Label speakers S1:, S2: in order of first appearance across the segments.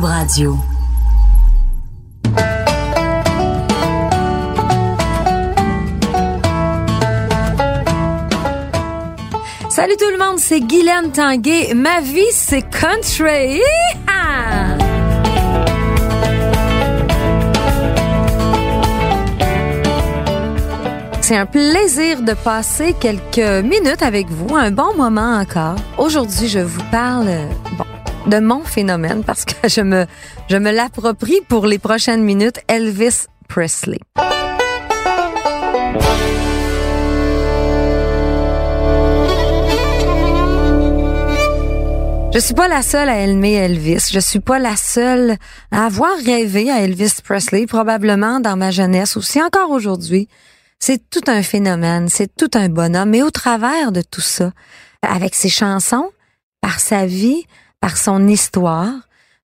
S1: Radio.
S2: Salut tout le monde, c'est Guylaine Tanguay. Ma vie, c'est country. Hi-ha! C'est un plaisir de passer quelques minutes avec vous, un bon moment encore. Aujourd'hui, je vous parle bon, de mon phénomène parce que je me, je me l'approprie pour les prochaines minutes, Elvis Presley. Je suis pas la seule à aimer Elvis. Je suis pas la seule à avoir rêvé à Elvis Presley, probablement dans ma jeunesse aussi, encore aujourd'hui. C'est tout un phénomène, c'est tout un bonhomme. Mais au travers de tout ça, avec ses chansons, par sa vie, par son histoire,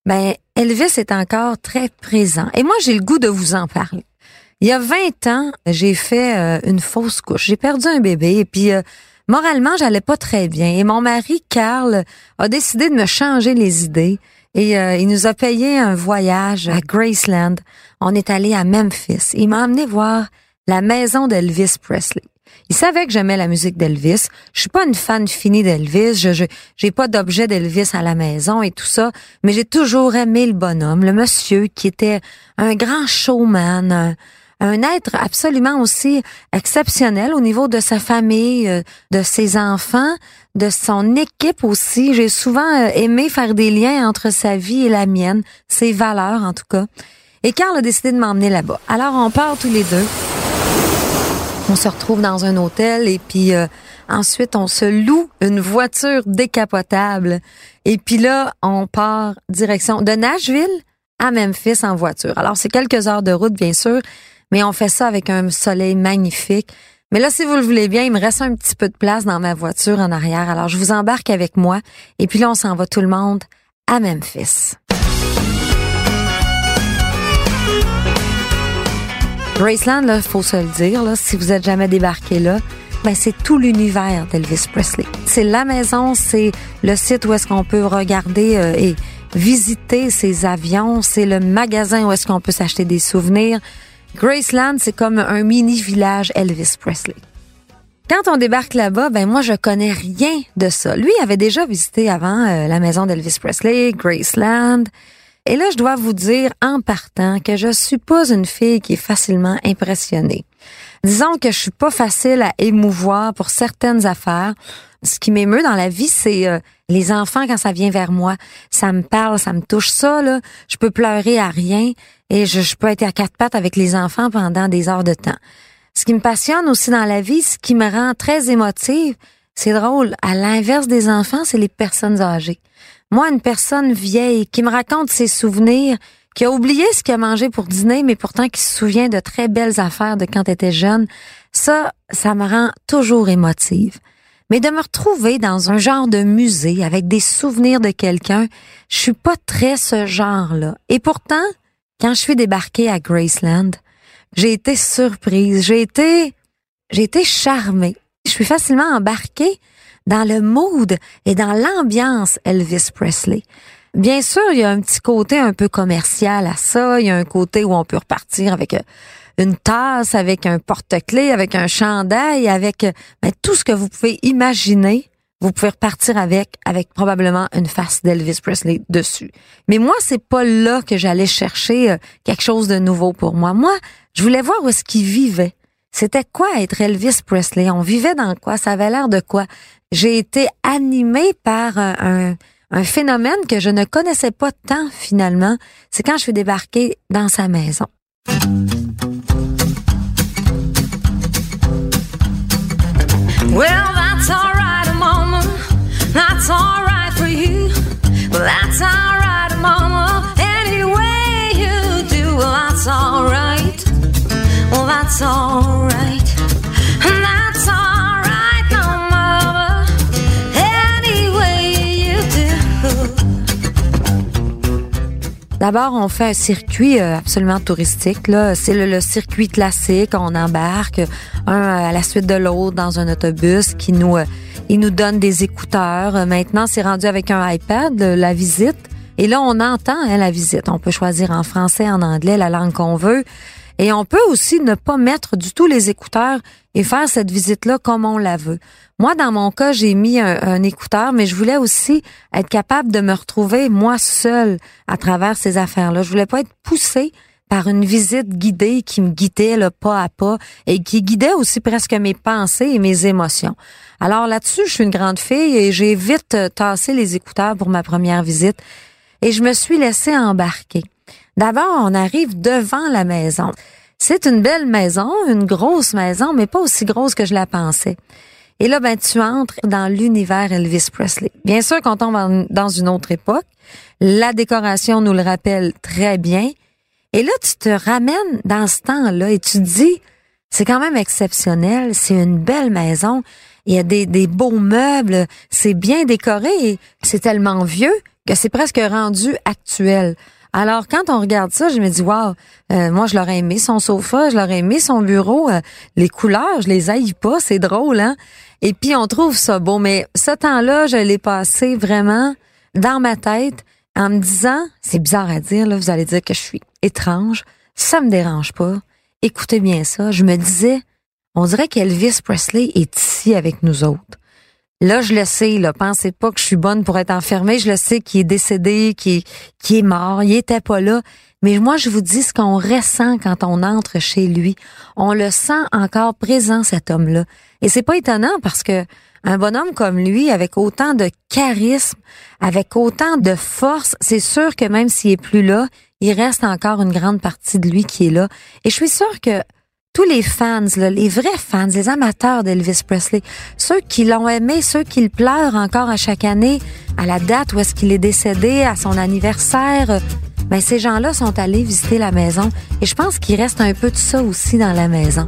S2: ben Elvis est encore très présent. Et moi, j'ai le goût de vous en parler. Il y a 20 ans, j'ai fait euh, une fausse couche. J'ai perdu un bébé et puis euh, moralement, j'allais pas très bien. Et mon mari, Carl, a décidé de me changer les idées. Et euh, il nous a payé un voyage à Graceland. On est allé à Memphis. Il m'a amené voir la maison d'Elvis Presley. Il savait que j'aimais la musique d'Elvis. Je suis pas une fan finie d'Elvis. Je, je j'ai pas d'objet d'Elvis à la maison et tout ça, mais j'ai toujours aimé le bonhomme, le monsieur qui était un grand showman, un, un être absolument aussi exceptionnel au niveau de sa famille, euh, de ses enfants, de son équipe aussi. J'ai souvent euh, aimé faire des liens entre sa vie et la mienne, ses valeurs en tout cas. Et Carl a décidé de m'emmener là-bas. Alors on part tous les deux. On se retrouve dans un hôtel et puis euh, ensuite on se loue une voiture décapotable. Et puis là, on part direction de Nashville à Memphis en voiture. Alors c'est quelques heures de route bien sûr, mais on fait ça avec un soleil magnifique. Mais là, si vous le voulez bien, il me reste un petit peu de place dans ma voiture en arrière. Alors, je vous embarque avec moi. Et puis là, on s'en va tout le monde à Memphis. Graceland, là, faut se le dire, là, si vous êtes jamais débarqué là, ben c'est tout l'univers d'Elvis Presley. C'est la maison, c'est le site où est-ce qu'on peut regarder euh, et visiter ses avions, c'est le magasin où est-ce qu'on peut s'acheter des souvenirs. Graceland, c'est comme un mini village Elvis Presley. Quand on débarque là-bas, ben moi je connais rien de ça. Lui avait déjà visité avant euh, la maison d'Elvis Presley, Graceland. Et là, je dois vous dire en partant que je suis pas une fille qui est facilement impressionnée. Disons que je suis pas facile à émouvoir pour certaines affaires. Ce qui m'émeut dans la vie, c'est euh, les enfants quand ça vient vers moi. Ça me parle, ça me touche ça, là. Je peux pleurer à rien et je, je peux être à quatre pattes avec les enfants pendant des heures de temps. Ce qui me passionne aussi dans la vie, ce qui me rend très émotive, c'est drôle. À l'inverse des enfants, c'est les personnes âgées. Moi, une personne vieille qui me raconte ses souvenirs, qui a oublié ce qu'il a mangé pour dîner, mais pourtant qui se souvient de très belles affaires de quand elle était jeune, ça, ça me rend toujours émotive. Mais de me retrouver dans un genre de musée avec des souvenirs de quelqu'un, je suis pas très ce genre-là. Et pourtant, quand je suis débarquée à Graceland, j'ai été surprise, j'ai été, j'ai été charmée. Je suis facilement embarquée dans le mood et dans l'ambiance Elvis Presley. Bien sûr, il y a un petit côté un peu commercial à ça. Il y a un côté où on peut repartir avec euh, une tasse, avec un porte-clés, avec un chandail, avec euh, ben, tout ce que vous pouvez imaginer. Vous pouvez repartir avec, avec probablement une face d'Elvis Presley dessus. Mais moi, c'est pas là que j'allais chercher euh, quelque chose de nouveau pour moi. Moi, je voulais voir où est-ce qu'il vivait. C'était quoi être Elvis Presley? On vivait dans quoi? Ça avait l'air de quoi? J'ai été animée par un, phénomène que je ne connaissais pas tant finalement. C'est quand je suis débarquée dans sa maison. D'abord, on fait un circuit euh, absolument touristique. Là, c'est le, circuit classique. On embarque un à la suite de l'autre dans un autobus qui nous, euh, il nous donne des écouteurs. Maintenant, c'est rendu avec un iPad la visite. Et là, on entend hein, la visite. On peut choisir en français, en anglais, la langue qu'on veut. Et on peut aussi ne pas mettre du tout les écouteurs et faire cette visite-là comme on la veut. Moi, dans mon cas, j'ai mis un, écouteur, mais je voulais aussi être capable de me retrouver moi seule à travers ces affaires-là. Je voulais pas être poussée par une visite guidée qui me guidait le pas à pas et qui guidait aussi presque mes pensées et mes émotions. Alors là-dessus, je suis une grande fille et j'ai vite tassé les écouteurs pour ma première visite et je me suis laissée embarquer. D'abord, on arrive devant la maison. C'est une belle maison, une grosse maison, mais pas aussi grosse que je la pensais. Et là, ben, tu entres dans l'univers Elvis Presley. Bien sûr qu'on tombe dans une autre époque. La décoration nous le rappelle très bien. Et là, tu te ramènes dans ce temps-là et tu te dis, c'est quand même exceptionnel, c'est une belle maison, il y a des, des beaux meubles, c'est bien décoré c'est tellement vieux que c'est presque rendu actuel. Alors, quand on regarde ça, je me dis, waouh, moi, je l'aurais aimé son sofa, je l'aurais aimé son bureau, euh, les couleurs, je les haïs pas, c'est drôle, hein? Et puis, on trouve ça beau, mais ce temps-là, je l'ai passé vraiment dans ma tête en me disant, c'est bizarre à dire, là, vous allez dire que je suis étrange, ça me dérange pas. Écoutez bien ça, je me disais, on dirait qu'Elvis Presley est ici avec nous autres. Là, je le sais, là, pensez pas que je suis bonne pour être enfermée. Je le sais qu'il est décédé, qu'il est, mort, il était pas là. Mais moi, je vous dis ce qu'on ressent quand on entre chez lui. On le sent encore présent, cet homme-là. Et c'est pas étonnant parce que un bonhomme comme lui, avec autant de charisme, avec autant de force, c'est sûr que même s'il est plus là, il reste encore une grande partie de lui qui est là. Et je suis sûre que tous les fans, les vrais fans, les amateurs d'Elvis Presley, ceux qui l'ont aimé, ceux qui le pleurent encore à chaque année, à la date où est-ce qu'il est décédé, à son anniversaire, ben ces gens-là sont allés visiter la maison et je pense qu'il reste un peu de ça aussi dans la maison.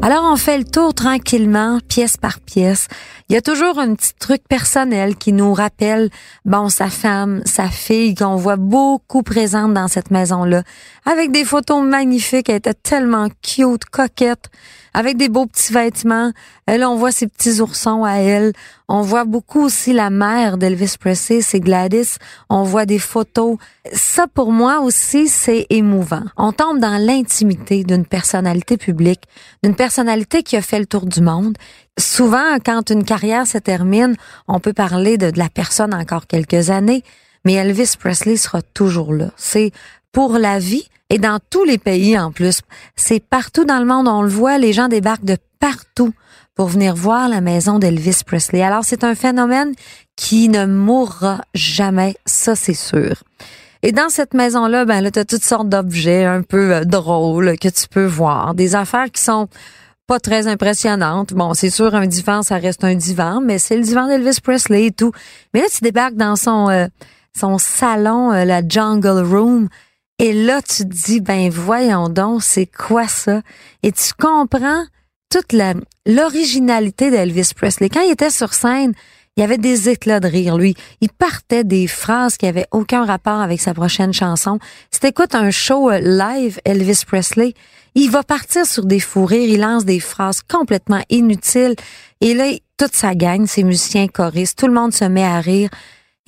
S2: Alors on fait le tour tranquillement, pièce par pièce. Il y a toujours un petit truc personnel qui nous rappelle, bon, sa femme, sa fille, qu'on voit beaucoup présente dans cette maison-là, avec des photos magnifiques, elle était tellement cute, coquette avec des beaux petits vêtements. Elle, on voit ses petits oursons à elle. On voit beaucoup aussi la mère d'Elvis Presley, c'est Gladys. On voit des photos. Ça, pour moi aussi, c'est émouvant. On tombe dans l'intimité d'une personnalité publique, d'une personnalité qui a fait le tour du monde. Souvent, quand une carrière se termine, on peut parler de, la personne encore quelques années, mais Elvis Presley sera toujours là. C'est pour la vie, et dans tous les pays en plus. C'est partout dans le monde, on le voit, les gens débarquent de partout pour venir voir la maison d'Elvis Presley. Alors c'est un phénomène qui ne mourra jamais, ça c'est sûr. Et dans cette maison-là, ben là, tu as toutes sortes d'objets un peu euh, drôles que tu peux voir, des affaires qui sont pas très impressionnantes. Bon, c'est sûr, un divan, ça reste un divan, mais c'est le divan d'Elvis Presley et tout. Mais là, tu débarques dans son euh, son salon, euh, la Jungle Room. Et là, tu te dis, ben voyons donc, c'est quoi ça? Et tu comprends toute la, l'originalité d'Elvis Presley. Quand il était sur scène, il y avait des éclats de rire, lui. Il partait des phrases qui avaient aucun rapport avec sa prochaine chanson. Si t'écoutes un show euh, live, Elvis Presley, il va partir sur des fous rires, il lance des phrases complètement inutiles. Et là, toute sa gang, ses musiciens choristes, tout le monde se met à rire.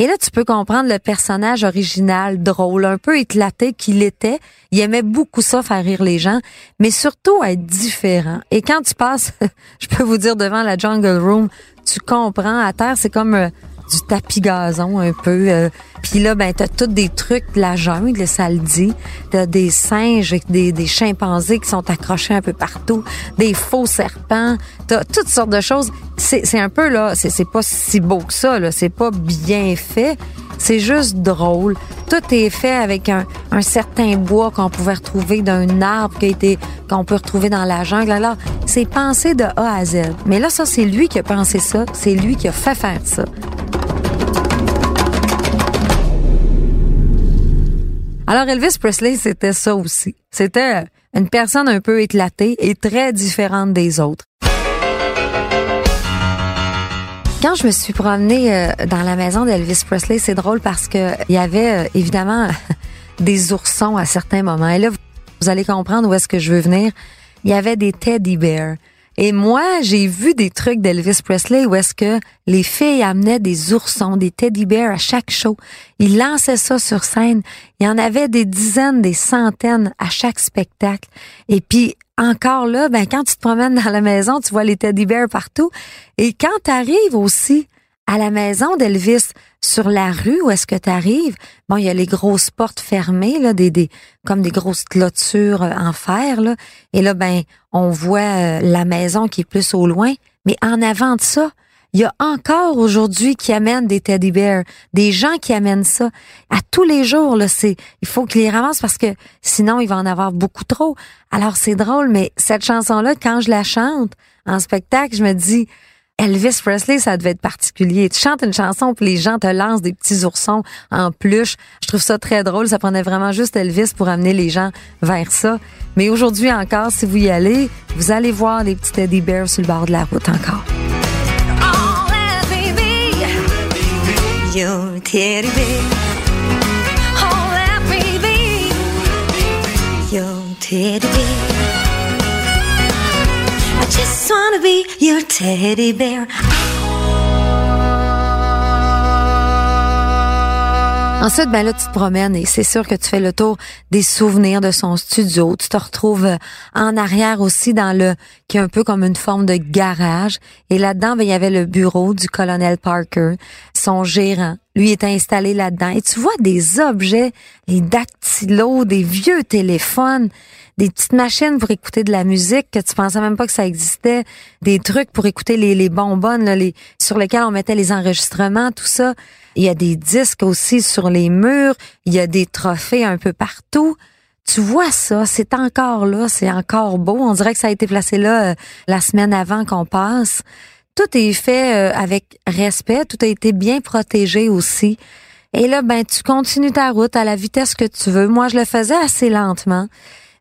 S2: Et là, tu peux comprendre le personnage original, drôle, un peu éclaté qu'il était. Il aimait beaucoup ça, faire rire les gens, mais surtout être différent. Et quand tu passes, je peux vous dire, devant la Jungle Room, tu comprends, à terre, c'est comme euh, du tapis gazon un peu. Euh, puis là, ben, t'as tous des trucs de la jungle, ça le dit. T'as des singes, des, chimpanzés qui sont accrochés un peu partout, des faux serpents. T'as toutes sortes de choses. C'est un peu, là, c'est pas si beau que ça, là. C'est pas bien fait. C'est juste drôle. Tout est fait avec un, un certain bois qu'on pouvait retrouver d'un arbre qui a été qu'on peut retrouver dans la jungle. Alors, c'est pensé de A à Z. Mais là, ça, c'est lui qui a pensé ça. C'est lui qui a fait faire ça. Alors Elvis Presley, c'était ça aussi. C'était une personne un peu éclatée et très différente des autres. Quand je me suis promenée euh, dans la maison d'Elvis Presley, c'est drôle parce que il y avait euh, évidemment des oursons à certains moments. Et là, vous allez comprendre où est-ce que je veux venir. Il y avait des teddy bears. Et moi, j'ai vu des trucs d'Elvis Presley où est-ce que les filles amenaient des oursons, des teddy bears à chaque show. Ils lançaient ça sur scène. Il y en avait des dizaines, des centaines à chaque spectacle. Et puis, encore là, ben, quand tu te promènes dans la maison, tu vois les teddy bears partout. Et quand tu arrives aussi à la maison d'Elvis, sur la rue où est-ce que tu arrives, bon, il y a les grosses portes fermées, là, des, des, comme des grosses clôtures euh, en fer, là. Et là, ben, on voit euh, la maison qui est plus au loin. Mais en avant de ça, il y a encore aujourd'hui qui amènent des teddy bears, des gens qui amènent ça à tous les jours. Là, c'est, il faut qu'ils les ramassent parce que sinon il va en avoir beaucoup trop. Alors c'est drôle, mais cette chanson-là, quand je la chante en spectacle, je me dis, Elvis Presley, ça devait être particulier. Tu chantes une chanson puis les gens te lancent des petits oursons en pluche. Je trouve ça très drôle. Ça prenait vraiment juste Elvis pour amener les gens vers ça. Mais aujourd'hui encore, si vous y allez, vous allez voir les petits teddy bears sur le bord de la route encore. Ensuite, ben là, tu te promènes et c'est sûr que tu fais le tour des souvenirs de son studio. Tu te retrouves euh, en arrière aussi dans le, qui est un peu comme une forme de garage. Et là-dedans, ben, il y avait le bureau du colonel Parker, son gérant. Lui était installé là-dedans. Et tu vois des objets, des dactylos, des vieux téléphones, des petites machines pour écouter de la musique que tu pensais même pas que ça existait, des trucs pour écouter les, les bonbonnes, les, sur lesquels on mettait les enregistrements, tout ça. Il y a des disques aussi sur les murs, il y a des trophées un peu partout. Tu vois ça, c'est encore là, c'est encore beau. On dirait que ça a été placé là euh, la semaine avant qu'on passe. Tout est fait euh, avec respect, tout a été bien protégé aussi. Et là, ben, tu continues ta route à la vitesse que tu veux. Moi, je le faisais assez lentement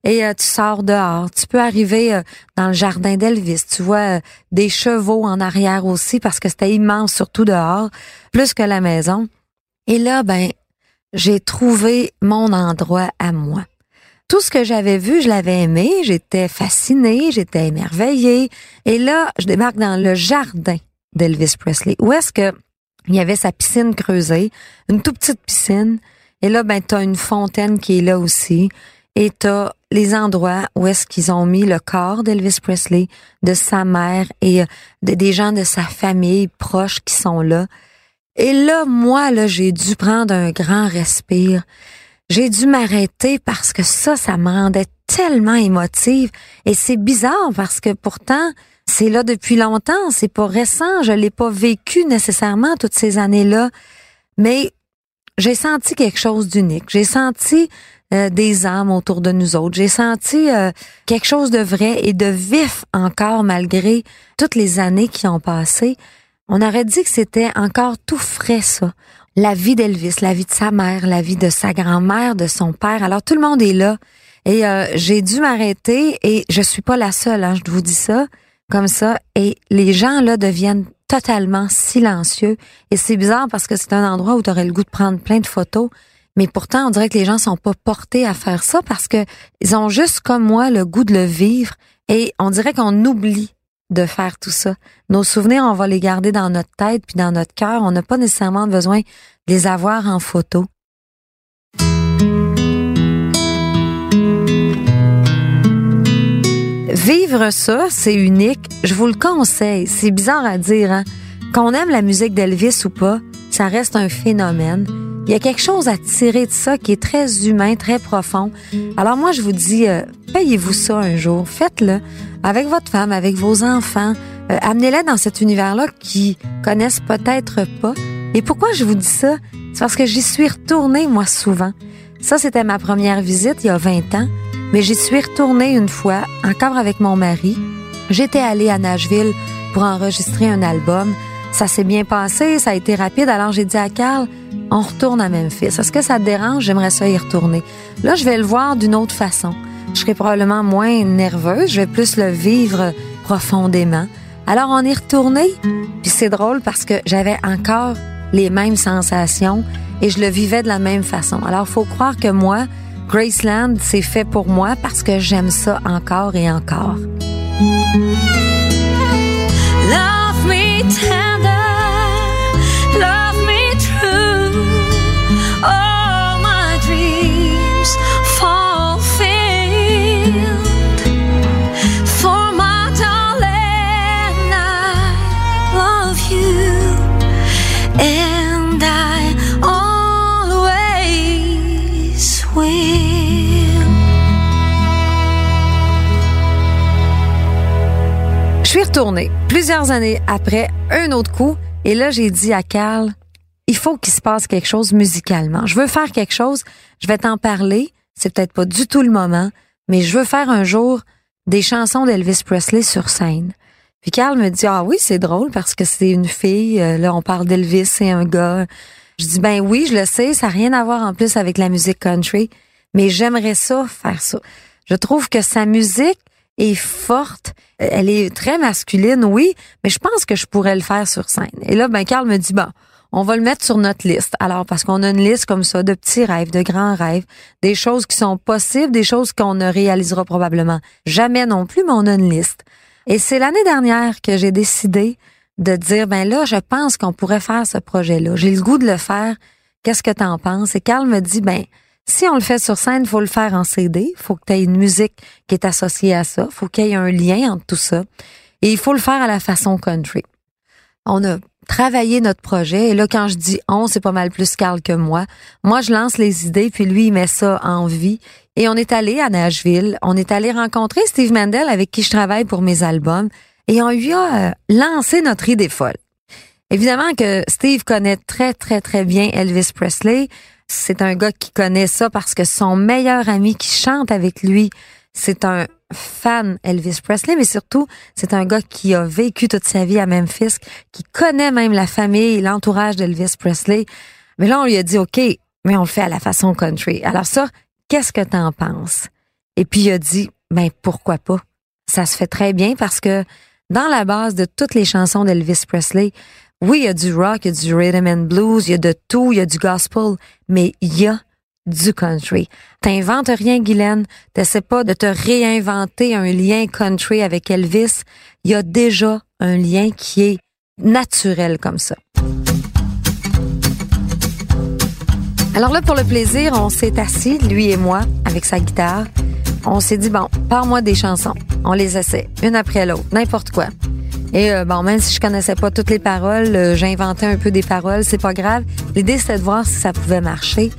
S2: et euh, tu sors dehors. Tu peux arriver euh, dans le jardin d'Elvis. Tu vois euh, des chevaux en arrière aussi parce que c'était immense, surtout dehors, plus que la maison. Et là, ben, j'ai trouvé mon endroit à moi. Tout ce que j'avais vu, je l'avais aimé, j'étais fascinée, j'étais émerveillée. Et là, je débarque dans le jardin d'Elvis Presley. Où est-ce que il y avait sa piscine creusée, une toute petite piscine. Et là, ben, t'as une fontaine qui est là aussi. Et t'as les endroits où est-ce qu'ils ont mis le corps d'Elvis Presley, de sa mère et euh, de, des gens de sa famille proches qui sont là. Et là, moi, là, j'ai dû prendre un grand respire. J'ai dû m'arrêter parce que ça, ça me rendait tellement émotive. Et c'est bizarre parce que pourtant, c'est là depuis longtemps, c'est pas récent, je l'ai pas vécu nécessairement toutes ces années-là. Mais j'ai senti quelque chose d'unique. J'ai senti euh, des âmes autour de nous autres. J'ai senti euh, quelque chose de vrai et de vif encore malgré toutes les années qui ont passé. On aurait dit que c'était encore tout frais ça. La vie d'Elvis, la vie de sa mère, la vie de sa grand-mère, de son père. Alors tout le monde est là. Et euh, j'ai dû m'arrêter et je suis pas la seule, hein, je vous dis ça comme ça. Et les gens là deviennent totalement silencieux. Et c'est bizarre parce que c'est un endroit où tu aurais le goût de prendre plein de photos. Mais pourtant, on dirait que les gens sont pas portés à faire ça parce que ils ont juste comme moi le goût de le vivre et on dirait qu'on oublie de faire tout ça. Nos souvenirs, on va les garder dans notre tête puis dans notre cœur. On n'a pas nécessairement besoin de les avoir en photo. Vivre ça, c'est unique. Je vous le conseille. C'est bizarre à dire, hein? Qu'on aime la musique d'Elvis ou pas, ça reste un phénomène. Il y a quelque chose à tirer de ça qui est très humain, très profond. Alors moi, je vous dis, euh, payez-vous ça un jour. Faites-le avec votre femme, avec vos enfants. Euh, Amenez-les dans cet univers-là qui connaissent peut-être pas. Et pourquoi je vous dis ça? C'est parce que j'y suis retournée, moi, souvent. Ça, c'était ma première visite il y a 20 ans. Mais j'y suis retournée une fois, encore avec mon mari. J'étais allée à Nashville pour enregistrer un album. Ça s'est bien passé, ça a été rapide. Alors j'ai dit à Carl, on retourne à Memphis. Est-ce que ça te dérange? J'aimerais ça y retourner. Là, je vais le voir d'une autre façon. Je serai probablement moins nerveuse, je vais plus le vivre profondément. Alors, on est retourné, puis c'est drôle parce que j'avais encore les mêmes sensations et je le vivais de la même façon. Alors, faut croire que moi, Graceland, c'est fait pour moi parce que j'aime ça encore et encore. Retournée plusieurs années après, un autre coup, et là j'ai dit à Carl, il faut qu'il se passe quelque chose musicalement. Je veux faire quelque chose, je vais t'en parler, c'est peut-être pas du tout le moment, mais je veux faire un jour des chansons d'Elvis Presley sur scène. Puis Carl me dit ah oui c'est drôle parce que c'est une fille euh, là on parle d'Elvis c'est un gars. Je dis ben oui je le sais ça n'a rien à voir en plus avec la musique country mais j'aimerais ça faire ça. Je trouve que sa musique est forte elle est très masculine oui mais je pense que je pourrais le faire sur scène. Et là ben Carl me dit bon on va le mettre sur notre liste. Alors, parce qu'on a une liste comme ça de petits rêves, de grands rêves, des choses qui sont possibles, des choses qu'on ne réalisera probablement jamais non plus, mais on a une liste. Et c'est l'année dernière que j'ai décidé de dire, ben là, je pense qu'on pourrait faire ce projet-là. J'ai le goût de le faire. Qu'est-ce que t'en penses? Et Carl me dit, ben, si on le fait sur scène, faut le faire en CD. Faut que tu aies une musique qui est associée à ça. Faut qu'il y ait un lien entre tout ça. Et il faut le faire à la façon country. On a travaillé notre projet. Et là, quand je dis on, c'est pas mal plus Carl que moi. Moi, je lance les idées, puis lui, il met ça en vie. Et on est allé à Nashville. On est allé rencontrer Steve Mandel, avec qui je travaille pour mes albums. Et on lui a euh, lancé notre idée folle. Évidemment que Steve connaît très, très, très bien Elvis Presley. C'est un gars qui connaît ça parce que son meilleur ami qui chante avec lui, c'est un fan Elvis Presley, mais surtout, c'est un gars qui a vécu toute sa vie à Memphis, qui connaît même la famille l'entourage d'Elvis Presley. Mais là, on lui a dit, OK, mais on le fait à la façon country. Alors ça, qu'est-ce que t'en penses? Et puis il a dit, ben pourquoi pas? Ça se fait très bien parce que dans la base de toutes les chansons d'Elvis Presley, oui, il y a du rock, il y a du rhythm and blues, il y a de tout, il y a du gospel, mais il y a du country. T'inventes rien, Guylaine. T'essaies pas de te réinventer un lien country avec Elvis. Il y a déjà un lien qui est naturel comme ça. Alors là, pour le plaisir, on s'est assis, lui et moi, avec sa guitare. On s'est dit, bon, parle-moi des chansons. On les essaie, une après l'autre, n'importe quoi. Et euh, bon, même si je connaissais pas toutes les paroles, euh, j'inventais un peu des paroles, c'est pas grave. L'idée, c'était de voir si ça pouvait marcher.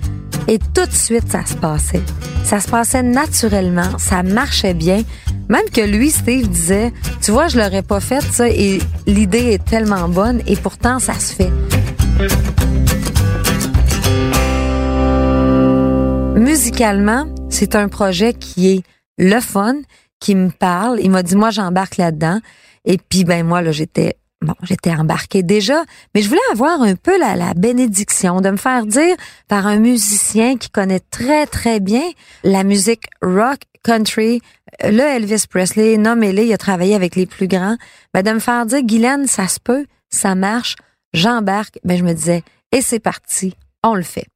S2: Et tout de suite, ça se passait. Ça se passait naturellement, ça marchait bien. Même que lui, Steve, disait, tu vois, je l'aurais pas fait, ça, et l'idée est tellement bonne, et pourtant, ça se fait. Musicalement, c'est un projet qui est le fun, qui me parle. Il m'a dit, moi, j'embarque là-dedans. Et puis, ben, moi, là, j'étais bon, j'étais embarquée déjà, mais je voulais avoir un peu la, la, bénédiction de me faire dire par un musicien qui connaît très, très bien la musique rock, country, euh, le Elvis Presley, nommez-les, il a travaillé avec les plus grands, ben de me faire dire, Guylaine, ça se peut, ça marche, j'embarque, ben je me disais, et c'est parti, on le fait.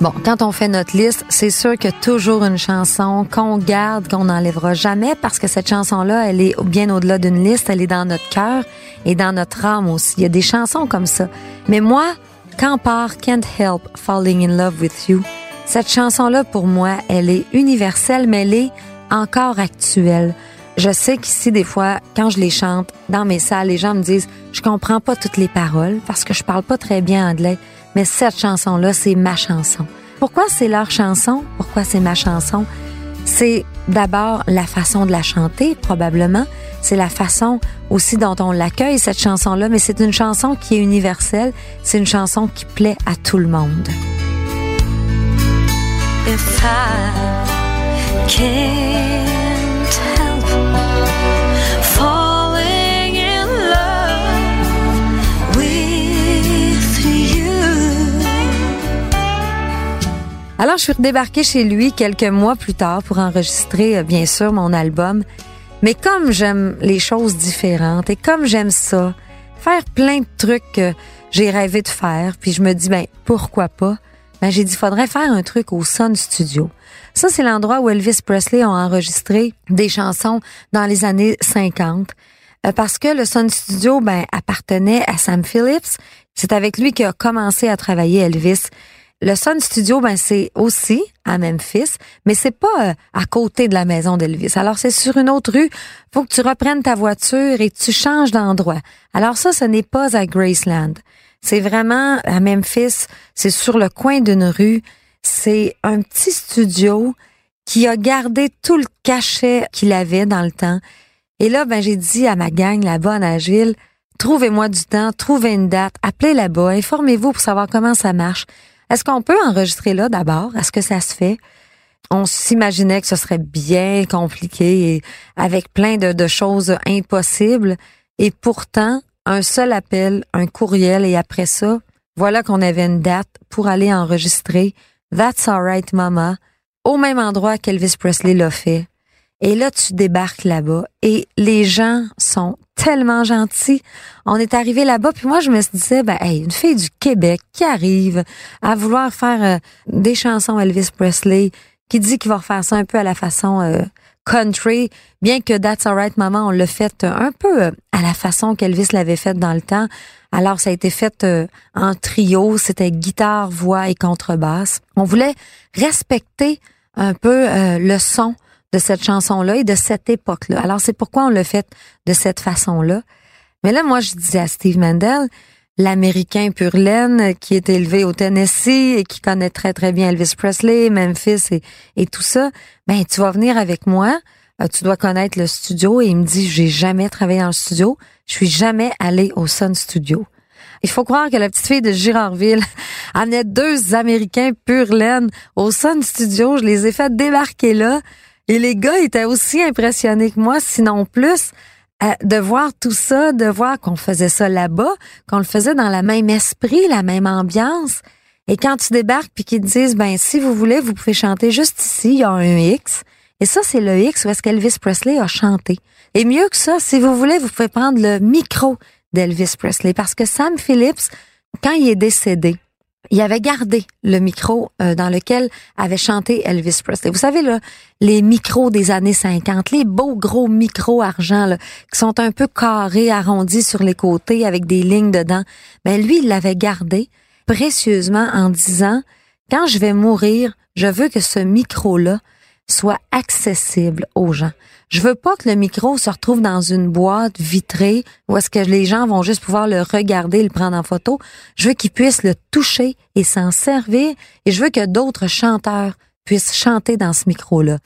S2: Bon, quand on fait notre liste, c'est sûr qu'il y a toujours une chanson qu'on garde, qu'on n'enlèvera jamais parce que cette chanson-là, elle est bien au-delà d'une liste, elle est dans notre cœur et dans notre âme aussi. Il y a des chansons comme ça. Mais moi, quand part Can't Help Falling in Love with You, cette chanson-là, pour moi, elle est universelle, mais elle est encore actuelle. Je sais qu'ici, des fois, quand je les chante dans mes salles, les gens me disent, je comprends pas toutes les paroles parce que je parle pas très bien anglais mais cette chanson-là, c'est ma chanson. Pourquoi c'est leur chanson? Pourquoi c'est ma chanson? C'est d'abord la façon de la chanter, probablement. C'est la façon aussi dont on l'accueille, cette chanson-là, mais c'est une chanson qui est universelle. C'est une chanson qui plaît à tout le monde. Alors, je suis redébarquée chez lui quelques mois plus tard pour enregistrer, euh, bien sûr, mon album. Mais comme j'aime les choses différentes et comme j'aime ça, faire plein de trucs que j'ai rêvé de faire, puis je me dis, ben, pourquoi pas? Ben, j'ai dit, faudrait faire un truc au Sun Studio. Ça, c'est l'endroit où Elvis Presley a enregistré des chansons dans les années 50. Euh, parce que le Sun Studio, ben, appartenait à Sam Phillips. C'est avec lui qu'il a commencé à travailler Elvis. Le Sun Studio, ben c'est aussi à Memphis, mais c'est pas euh, à côté de la maison d'Elvis. Alors c'est sur une autre rue. Faut que tu reprennes ta voiture et tu changes d'endroit. Alors ça, ce n'est pas à Graceland. C'est vraiment à Memphis. C'est sur le coin d'une rue. C'est un petit studio qui a gardé tout le cachet qu'il avait dans le temps. Et là, ben, j'ai dit à ma gang là-bas à Nashville, trouvez-moi du temps, trouvez une date, appelez là-bas, informez-vous pour savoir comment ça marche. Est-ce qu'on peut enregistrer là d'abord? Est-ce que ça se fait? On s'imaginait que ce serait bien compliqué et avec plein de, de choses impossibles. Et pourtant, un seul appel, un courriel et après ça, voilà qu'on avait une date pour aller enregistrer That's Alright Mama au même endroit qu'Elvis Presley l'a fait. Et là, tu débarques là-bas et les gens sont tellement gentils. On est arrivé là-bas, puis moi, je me disais, ben, hey, une fille du Québec qui arrive à vouloir faire euh, des chansons Elvis Presley, qui dit qu'il va refaire ça un peu à la façon euh, country, bien que That's Alright Maman, on l'a fait un peu euh, à la façon qu'Elvis l'avait fait dans le temps. Alors, ça a été fait en trio, c'était guitare, voix et contrebasse. On voulait respecter un peu le son de cette chanson-là et de cette époque-là. Alors, c'est pourquoi on l'a fait de cette façon-là. Mais là, moi, je disais à Steve Mandel, l'Américain pur laine qui est élevé au Tennessee et qui connaît très, très bien Elvis Presley, Memphis et, et tout ça, ben, tu vas venir avec moi. Euh, tu dois connaître le studio. Et il me dit, j'ai jamais travaillé dans le studio. Je suis jamais allé au Sun Studio. Il faut croire que la petite fille de Girardville amenait deux Américains pur laine au Sun Studio. Je les ai fait débarquer là. Et les gars étaient aussi impressionnés que moi, sinon plus, euh, de voir tout ça, de voir qu'on faisait ça là-bas, qu'on le faisait dans le même esprit, la même ambiance. Et quand tu débarques puis qu'ils te disent, ben si vous voulez, vous pouvez chanter juste ici, il y a un X. Et ça, c'est le X où est-ce qu'Elvis Presley a chanté. Et mieux que ça, si vous voulez, vous pouvez prendre le micro d'Elvis Presley parce que Sam Phillips, quand il est décédé, il avait gardé le micro euh, dans lequel avait chanté Elvis Presley. Vous savez, là, les micros des années 50, les beaux gros micros argent là, qui sont un peu carrés, arrondis sur les côtés avec des lignes dedans. Ben, lui, il l'avait gardé précieusement en disant, quand je vais mourir, je veux que ce micro-là soit accessible aux gens. Je veux pas que le micro se retrouve dans une boîte vitrée où est-ce que les gens vont juste pouvoir le regarder, le prendre en photo. Je veux qu'ils puissent le toucher et s'en servir et je veux que d'autres chanteurs puissent chanter dans ce micro-là.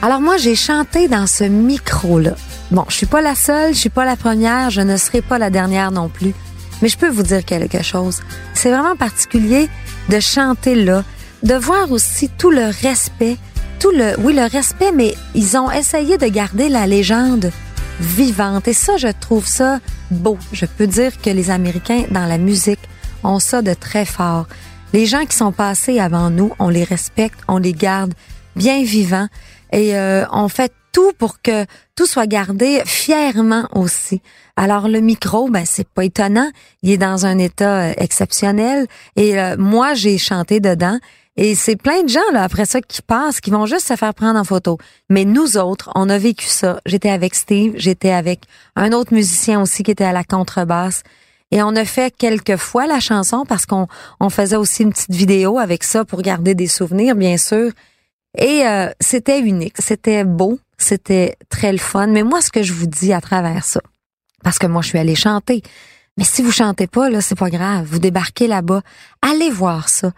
S2: Alors moi, j'ai chanté dans ce micro-là. Bon, je suis pas la seule, je suis pas la première, je ne serai pas la dernière non plus. Mais je peux vous dire quelque chose. C'est vraiment particulier de chanter là, de voir aussi tout le respect, tout le, oui, le respect, mais ils ont essayé de garder la légende vivante. Et ça, je trouve ça beau. Je peux dire que les Américains, dans la musique, ont ça de très fort. Les gens qui sont passés avant nous, on les respecte, on les garde bien vivants et euh, on fait tout pour que tout soit gardé fièrement aussi. Alors le micro, ben c'est pas étonnant, il est dans un état euh, exceptionnel et euh, moi j'ai chanté dedans et c'est plein de gens, là, après ça, qui passent, qui vont juste se faire prendre en photo. Mais nous autres, on a vécu ça. J'étais avec Steve, j'étais avec un autre musicien aussi qui était à la contrebasse. Et on a fait quelques fois la chanson parce qu'on on faisait aussi une petite vidéo avec ça pour garder des souvenirs, bien sûr. Et euh, c'était unique, c'était beau, c'était très le fun. Mais moi, ce que je vous dis à travers ça, parce que moi, je suis allée chanter. Mais si vous chantez pas, là, c'est pas grave. Vous débarquez là-bas. Allez voir ça.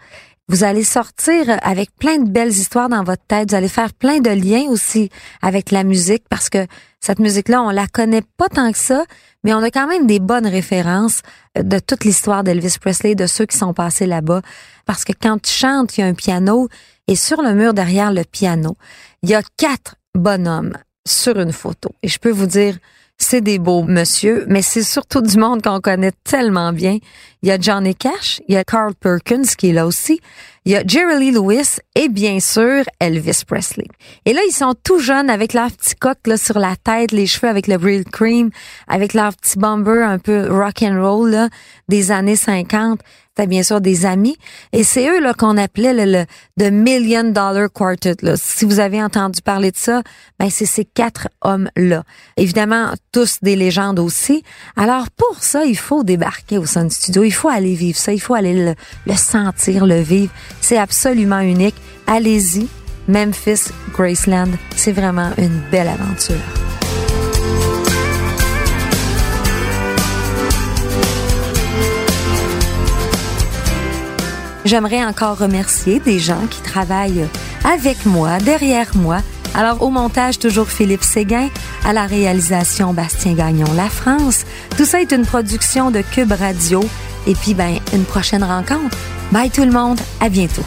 S2: Vous allez sortir avec plein de belles histoires dans votre tête. Vous allez faire plein de liens aussi avec la musique parce que cette musique-là, on la connaît pas tant que ça, mais on a quand même des bonnes références euh, de toute l'histoire d'Elvis Presley, de ceux qui sont passés là-bas. Parce que quand tu chantes, il y a un piano et sur le mur derrière le piano, il y a quatre bonhommes sur une photo. Et je peux vous dire, c'est des beaux monsieur, mais c'est surtout du monde qu'on connaît tellement bien. Il y a Johnny Cash, il y a Carl Perkins qui est là aussi, il y a Jerry Lee Lewis et bien sûr Elvis Presley. Et là, ils sont tout jeunes avec leur petit coq là, sur la tête, les cheveux avec le Brill Cream, avec leur petit bomber un peu rock and roll là, des années 50 bien sûr des amis. Et c'est eux là qu'on appelait le, le The Million Dollar Quartet. Là. Si vous avez entendu parler de ça, ben c'est ces quatre hommes-là. Évidemment, tous des légendes aussi. Alors pour ça, il faut débarquer au Sun Studio. Il faut aller vivre ça. Il faut aller le, le sentir, le vivre. C'est absolument unique. Allez-y. Memphis, Graceland, c'est vraiment une belle aventure. J'aimerais encore remercier des gens qui travaillent avec moi, derrière moi. Alors au montage, toujours Philippe Séguin, à la réalisation Bastien Gagnon La France. Tout ça est une production de Cube Radio. Et puis, ben, une prochaine rencontre. Bye tout le monde, à bientôt.